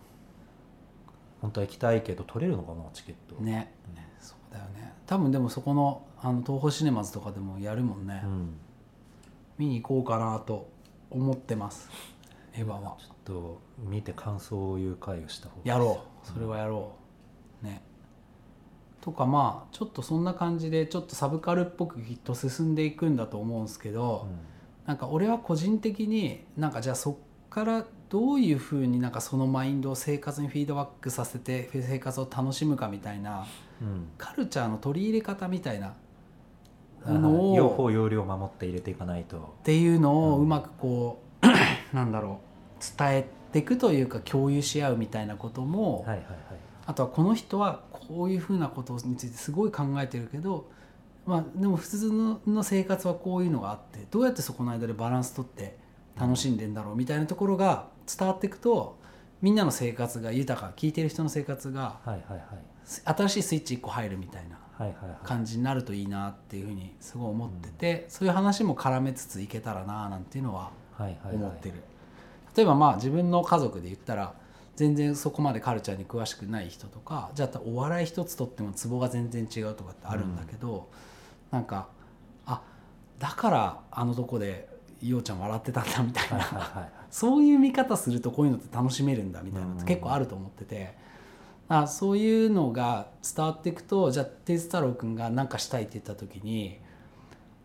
本当は行きたいけど取れるのかなチケット。ね。そうだよね。多分でもそこのあの東宝シネマズとかでもやるもんね、うん。見に行こうかなと思ってますエヴァは。ちょっと見て感想を言う会をした方がやろう。それはやろう。ね。とかまあちょっとそんな感じでちょっとサブカルっぽくきっと進んでいくんだと思うんですけど、なんか俺は個人的になんかじゃあそっからどういうふうになんかそのマインドを生活にフィードバックさせて生活を楽しむかみたいなうん。カルチャーの取り入れ方みたいなうんのを 用法用量を守って入れていかないと。っていうのをうんうまくこう、なんだろう伝えていくというか共有し合うみたいなことも、はいはいはい。あとはこの人はこういうふうなことについてすごい考えてるけど、まあ、でも普通のの生活はこういうのがあってどうやってそこの間でバランス取って楽しんでんだろうみたいなところが伝わっていくとみんなの生活が豊か聞いてる人の生活がはいはいはい。新しいスイッチ1個入るみたいな感じになるといいなっていうふうにすごい思ってて、そういう話も絡めつついけたらななんていうのは思ってる、例えばまあ自分の家族で言ったら全然そこまでカルチャーに詳しくない人とかじゃあお笑い一つとってもツボが全然違うとかってあるんだけど、なんかあだからあのとこでようちゃん笑ってたんだみたいな、はいはいはいそういう見方するとこういうのって楽しめるんだみたいなのってうん。結構あると思ってて、あそういうのが伝わっていくとじゃあテイス太郎君が何かしたいって言った時に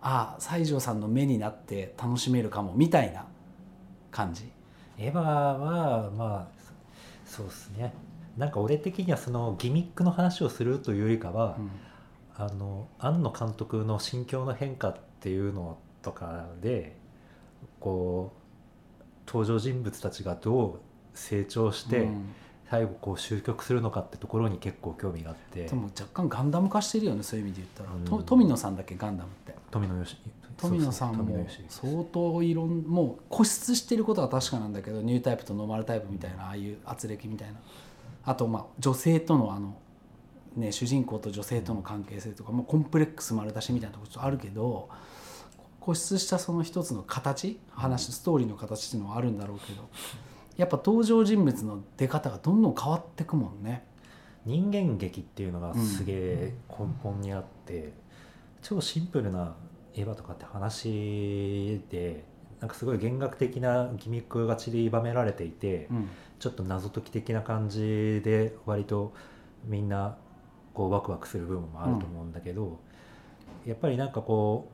あ西条さんの目になって楽しめるかもみたいな感じ。エヴァはまあそうですね。なんか俺的にはそのギミックの話をするというよりかは、うん。あの庵野監督の心境の変化っていうのとかでこう登場人物たちがどう成長して、うん最後こう終局するのかってところに結構興味があって。でも若干ガンダム化してるよねそういう意味で言ったら、うん。と富野さんだっけガンダムって。富野義富野さんも相当いろんもう固執してることは確かなんだけどニュータイプとノーマルタイプみたいなああいう圧力みたいな。あとまあ女性とのあのね主人公と女性との関係性とか、まあ、コンプレックス丸出しみたいなところちょっとあるけど固執したその一つの形話ストーリーの形っていうのはあるんだろうけどやっぱ登場人物の出方がどんどん変わってくもんね。人間劇っていうのがすげえ根本にあって、超シンプルなエヴァとかって話でなんかすごい弦楽的なギミックが散りばめられていて、うんちょっと謎解き的な感じで割とみんなこうワクワクする部分もあると思うんだけど、やっぱりなんかこ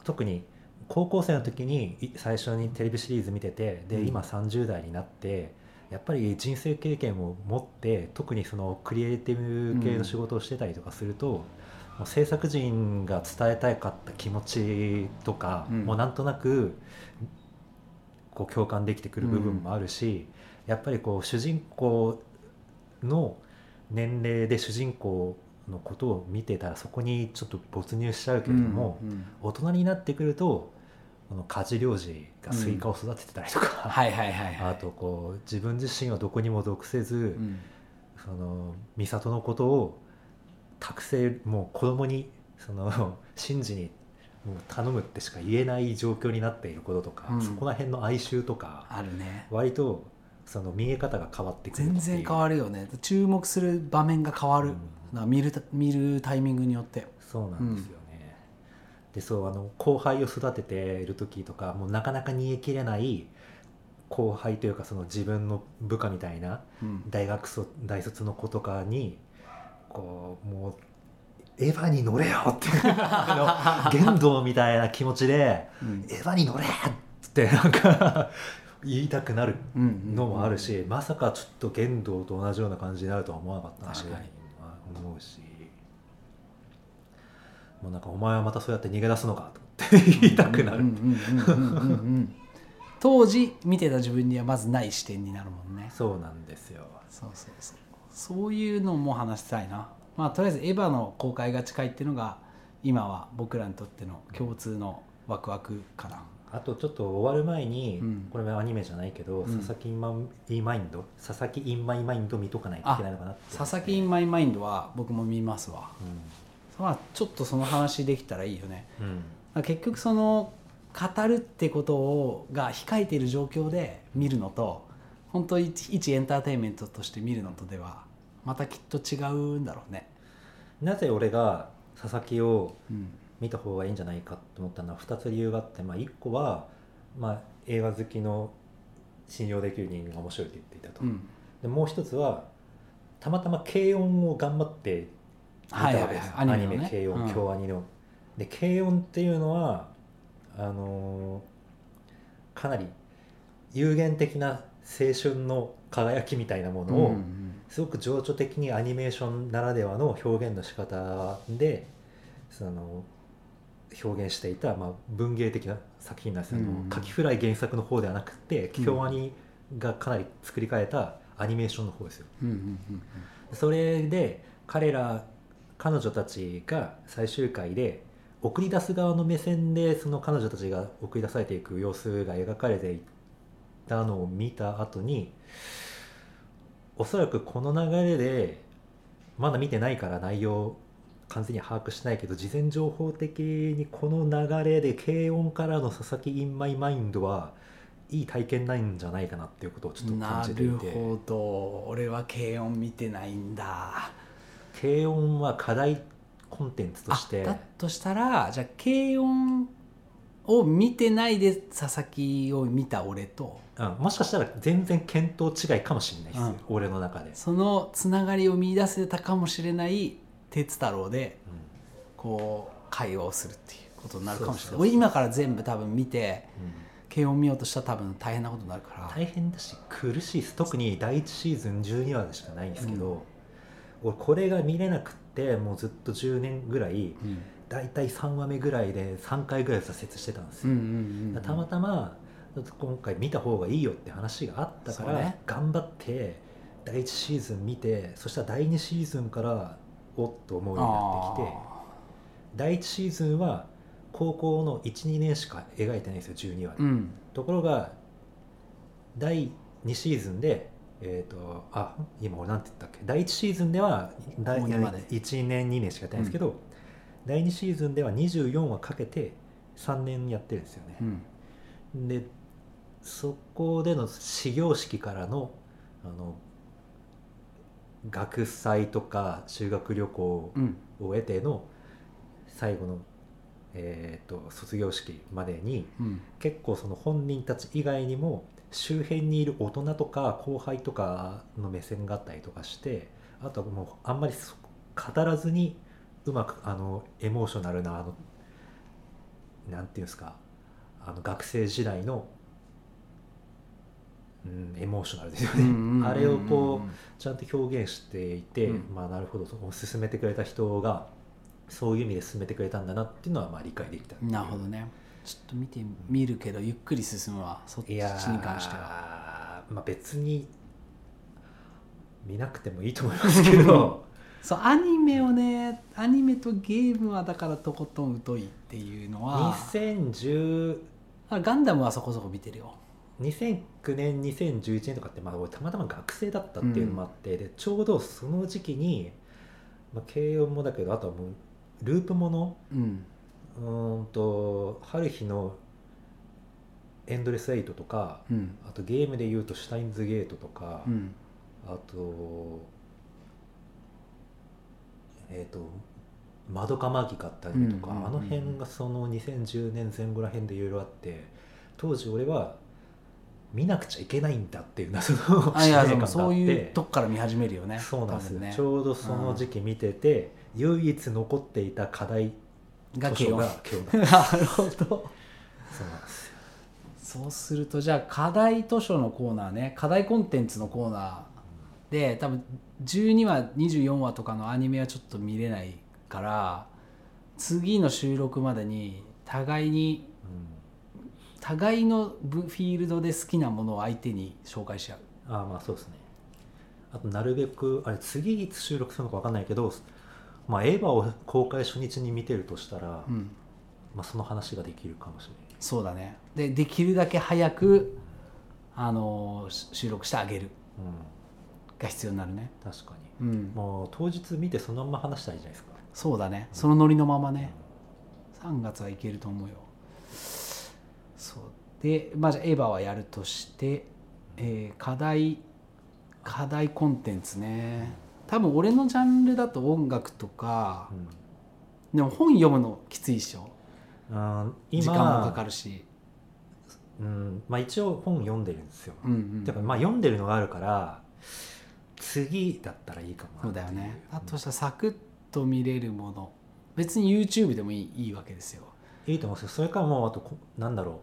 う特に高校生の時にい最初にテレビシリーズ見ててで、うん。今30代になってやっぱり人生経験を持って特にそのクリエイティブ系の仕事をしてたりとかすると、もう制作陣が伝えたいかった気持ちとか、うん。もうなんとなくこう共感できてくる部分もあるし、やっぱりこう主人公の年齢で主人公のことを見てたらそこにちょっと没入しちゃうけれども、うんうん。大人になってくるとこの加持リョウジがスイカを育ててたりとか、はいはいはいはい。あとこう自分自身はどこにも属せず、うん。その美里のことを託せもう子供にその シンジにもう頼むってしか言えない状況になっていることとか、うん。そこら辺の哀愁とかあるね。割とその見え方が変わってくる全う。然変わるよね。注目する場面が変わる、うん。見るた見るタイミングによって。そうなんですよ。ね、でそうあの後輩を育てている時とかもうなかなか煮え切れない後輩というかその自分の部下みたいなうん。大学卒大卒の子とかにこうもうエヴァに乗れよっていうあの 言動みたいな気持ちでうん。エヴァに乗れってなんか言いたくなるのもあるし、まさかちょっと言動と同じような感じになるとは思わなかったな確かに。思うしもうなんかお前はまたそうやって逃げ出すのかと思って言いたくなる、うんうんうんうんうんうん。当時見てた自分にはまずない視点になるもんね。そうなんですよ。そうそうそう。そういうのも話したいな。まあとりあえずエヴァの公開が近いっていうのが今は僕らにとっての共通のワクワクかな。あとちょっと終わる前に、うん。これはアニメじゃないけど、ん。佐々木 in my mind 佐々木 in my mind 見とかないといけないのかなって佐々木 in my mind は僕も見ますわまあちょっとその話できたらいいよね。うん、結局その語るってことをが控えている状況で見るのと本当一一エンターテインメントとして見るのとではまたきっと違うんだろうね、なぜ俺が佐々木をうん。見た方がいいんじゃないかと思ったのは2つ理由があって、まあ、1個は、まあ、映画好きの信用できる人間が面白いと言っていたと、うん、でもう一つはたまたま軽音を頑張ってはいはいはい。アニメのね。アニメ軽音、うん。京アニの。で軽音っていうのはあのーかなり有限的な青春の輝きみたいなものを、うんすごく情緒的にアニメーションならではの表現の仕方でその表現していた、まあ、文芸的な作品なんですよ、あのうんカキフライ原作の方ではなくてうん。京アニがかなり作り変えたアニメーションの方ですよ。それで彼ら彼女たちが最終回で送り出す側の目線でその彼女たちが送り出されていく様子が描かれていたのを見た後におそらくこの流れでまだ見てないから内容完全に把握しないけど事前情報的にこの流れで軽音からの佐々木インマイマインドはいい体験ないんじゃないかなっていうことをちょっと感じていてるほど。俺は軽音見てないんだ。軽音は課題コンテンツとしてあだとしたらじゃあ軽音を見てないで佐々木を見た俺と。うん、もしかしたら全然見当違いかもしれないです、うん。俺の中で、そのつながりを見出せたかもしれない鉄太郎でうん。こう会話をするっていうことになるかもしれない。俺今から全部多分見てうん。軽音見ようとしたら多分大変なことになるから。大変だし苦しいです。特に第1シーズン12話でしかないんですけど、俺これが見れなくってもうずっと10年ぐらいうん。大体3話目ぐらいで3回ぐらい挫折してたんですよ、うんうんうんたまたま今回見た方がいいよって話があったから、ね。頑張って第1シーズン見てそしたら第2シーズンからおっと思うようになってきてあ第1シーズンは高校の12年しか描いてないんですよ12話で、ーうん。ところが第2シーズンでえっ、とあ今俺なんて言ったっけ？第1シーズンでは第もう今まで1年2年しかやってないんですけど、第2シーズンでは24話かけて3年やってるんですよね。う、ん。でそこでの始業式からのあの学祭とか修学旅行うん。を得ての最後の、えー、と卒業式までにうん。結構その本人たち以外にも周辺にいる大人とか後輩とかの目線があったりとかしてあとはもうあんまりそ語らずにうまくあのエモーショナルなあのなんていうんですかあの学生時代の、うん、エモーショナルですよね、あれをこうちゃんと表現していて、うんまあなるほどその進めてくれた人がそういう意味で進めてくれたんだなっていうのはまあ理解できたなるほどねちょっと見てみるけどゆっくり進むわ。そっちにいやー関しては。まあ別に見なくてもいいと思いますけど。そうアニメをねアニメとゲームはだからとことん疎いっていうのは。2010あガンダムはそこそこ見てるよ。2009年2011年とかってまあ俺たまたま学生だったっていうのもあって、でちょうどその時期に、まあ、軽音もだけどあとはもうループものうんうーんと春日のエンドレスエイトとかうん。あとゲームでいうとシュタインズゲートとか、うん。あとえっ、とマドカマギカってアニメとか、うんうんうんあの辺がその2010年前後ら辺でいろいろあって当時俺は見なくちゃいけないんだっていう謎の 使命 感があって。そういうとこから見始めるよねそうなんですね。ちょうどその時期見てて、唯一残っていた課題が慶応図書が慶応だなるほど。そうなんですよ。そうするとじゃあ課題図書のコーナーね。課題コンテンツのコーナーで多分12話24話とかのアニメはちょっと見れないから次の収録までに互いに互いのブフィールドで好きなものを相手に紹介し合う。うん、ああまあそうですね。あとなるべくあれ次いつ収録するのか分かんないけどまあエヴァを公開初日に見てるとしたら、うん。まあ、その話ができるかもしれない。そうだね。でできるだけ早くあのし収録してあげる。うん。が必要になるね。確かに。うん。もう当日見てそのまま話したらいいじゃないですか。そうだね。そのノリのままね。3月はいけると思うよ。そう。でまあじゃあエヴァはやるとして、えー課題課題コンテンツね多分俺のジャンルだと音楽とかでも本読むのきついっしょ。うん、うん今時間もかかるし。うん。まあ、一応本読んでるんですよ、うんうんだからまあ読んでるのがあるから次だったらいいかもなそうだよね。あとしたらサクッと見れるもの。別に YouTube でもいいいいわけですよ。いいと思うんですよ。それからもうあとこなんだろ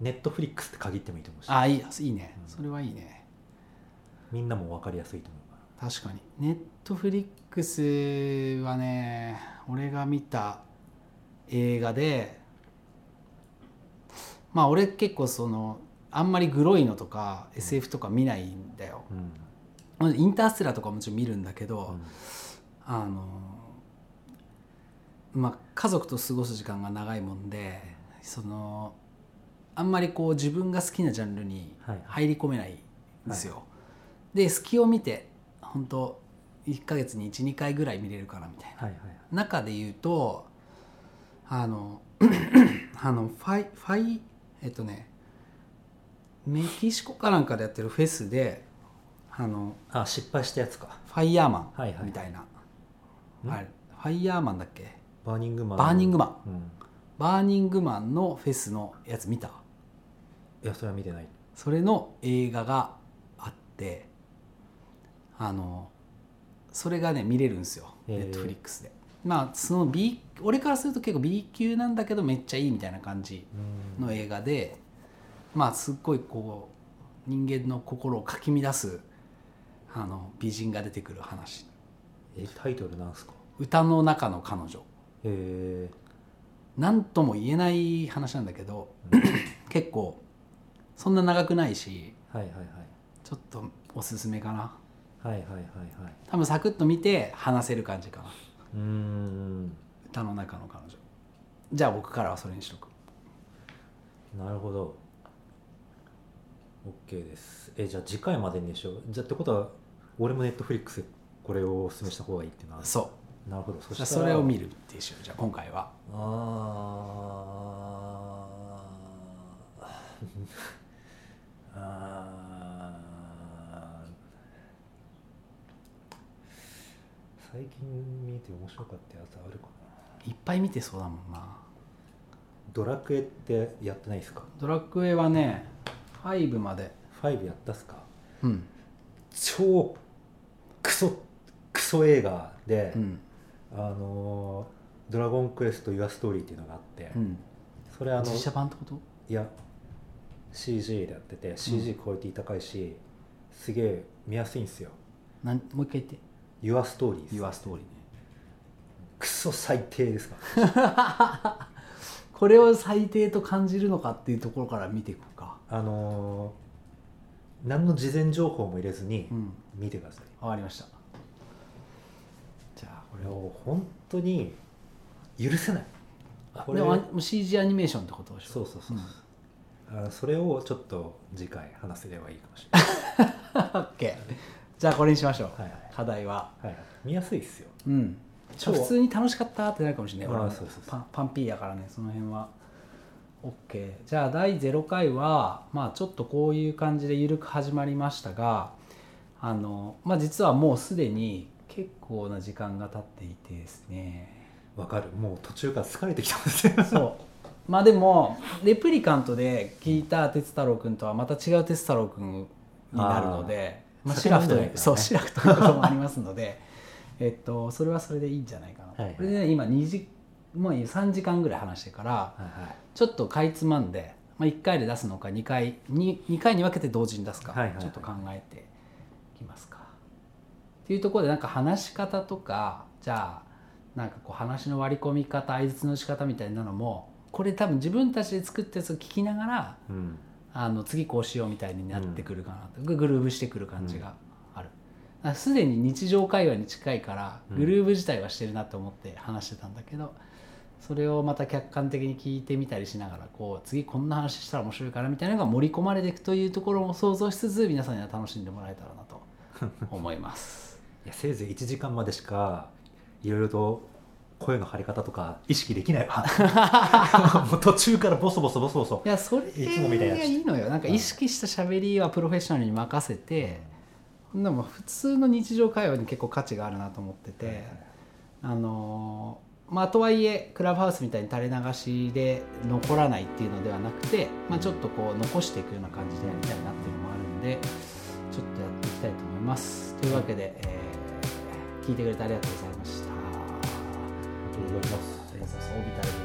う。ネットフリックスって限ってもいいと思うし。あいいいいね。うん。それはいいね。みんなも分かりやすいと確かに。ネットフリックスはね俺が見た映画でまあ俺結構そのあんまりグロいのとか SF とか見ないんだよ、うん。インターステラーとかもちろん見るんだけど、うん。あのまあ家族と過ごす時間が長いもんでそのあんまりこう自分が好きなジャンルにはい入り込めないんですよ、で隙を見て本当1ヶ月に12回ぐらい見れるかなみたいな。はいはい中で言うとあの あのファイファイえっとねメキシコかなんかでやってるフェスであのあ失敗したやつか。ファイヤーマはいはい。ンみたいな、ん？あれファイヤーマンだっけ？バーニングマン。バーニングマン。うん。バーニングマンのフェスのやつ見た？いやそれは見てない。それの映画があってあのそれがね見れるんですよネットフリックスで。まあその B 俺からすると結構 B 級なんだけどめっちゃいいみたいな感じうん。の映画でまあすっごいこう人間の心をかき乱すあの美人が出てくる話。えタイトルなんすか？歌の中の彼女。へえ何とも言えない話なんだけど 結構そんな長くないしはいはいはい。ちょっとおすすめかなはいはいはいはい。多分サクッと見て話せる感じかな。うーん。歌の中の彼女。じゃあ僕からはそれにしとく。なるほど。OK です。えじゃあ次回までにでしょじゃあってことは俺もネットフリックスでこれをおすすめした方がいいっていうのは。そう。なるほど。そしたらそれを見るっていうしようじゃあ今回は。あーあー最近見て面白かったやつあるかな？いっぱい見てそうだもんな。ドラクエってやってないですか？ドラクエはね5まで。5やったっすか？うん。超クソクソ映画で、うん。あのードラゴンクエスト・ユア・ストーリー」っていうのがあって、うん。それあの実写版ってこと？いや CG でやってて CG クオリティ高いし、すげえ見やすいんですよ。なんもう一回言って「ユア・ストーリー」Your Story ね。クソ最低ですか？これを最低と感じるのかっていうところから見ていこうか。あのー何の事前情報も入れずにうん。見てください、わかりました。じゃあこれを本当に許せない。これでも CG アニメーションってことでしょ？そうそうそう、う。ん。あそれをちょっと次回話せればいいかもしれない。オッケーじゃあこれにしましょう、はいはい。課題は。はいはい。見やすいですよ。うん。超普通に楽しかったってなるかもしれない。あそうそうパンパンピーやからね。その辺は。OK じゃあ第0回はまあちょっとこういう感じで緩く始まりましたがあのまあ実はもうすでに結構な時間が経っていてですね。わかる。もう途中から疲れてきたんですよ。そう。まあでもレプリカントで聞いた哲太郎君とはまた違う哲太郎君になるのでまあ、シラフといからね。そうシラフということもありますので えっとそれはそれでいいんじゃないかなと、はいはいこれでね今2時もう3時間ぐらい話してるからはいはいちょっとかいつまんで、まあ、1回で出すのか2回 2, 2回に分けて同時に出すか、はいはいはいちょっと考えていきますか。っていうところでなんか話し方とかじゃあなんかこう話の割り込み方相槌の仕方みたいなのもこれ多分自分たちで作ったやつを聞きながらうんあの次こうしようみたいになってくるかなと、グルーブしてくる感じがある。すでに日常会話に近いからうん。グルーブ自体はしてるなと思って話してたんだけど、それをまた客観的に聞いてみたりしながらこう次こんな話したら面白いかなみたいなのが盛り込まれていくというところも想像しつつ皆さんには楽しんでもらえたらなと思います。いやせいぜい1時間までしかいろいろと声の張り方とか意識できないわ。もう途中からボソボソボソボソ。いやそれいつもみたいながいいのよ。なんか意識した喋りはプロフェッショナルに任せて、でも普通の日常会話に結構価値があるなと思ってて、あのーまあとはいえクラブハウスみたいに垂れ流しで残らないっていうのではなくて、まあ、ちょっとこう残していくような感じでやりたいなっていうのもあるんでちょっとやっていきたいと思います。というわけで、えー聞いてくれてありがとうございまし nos vemos en esas órbitas.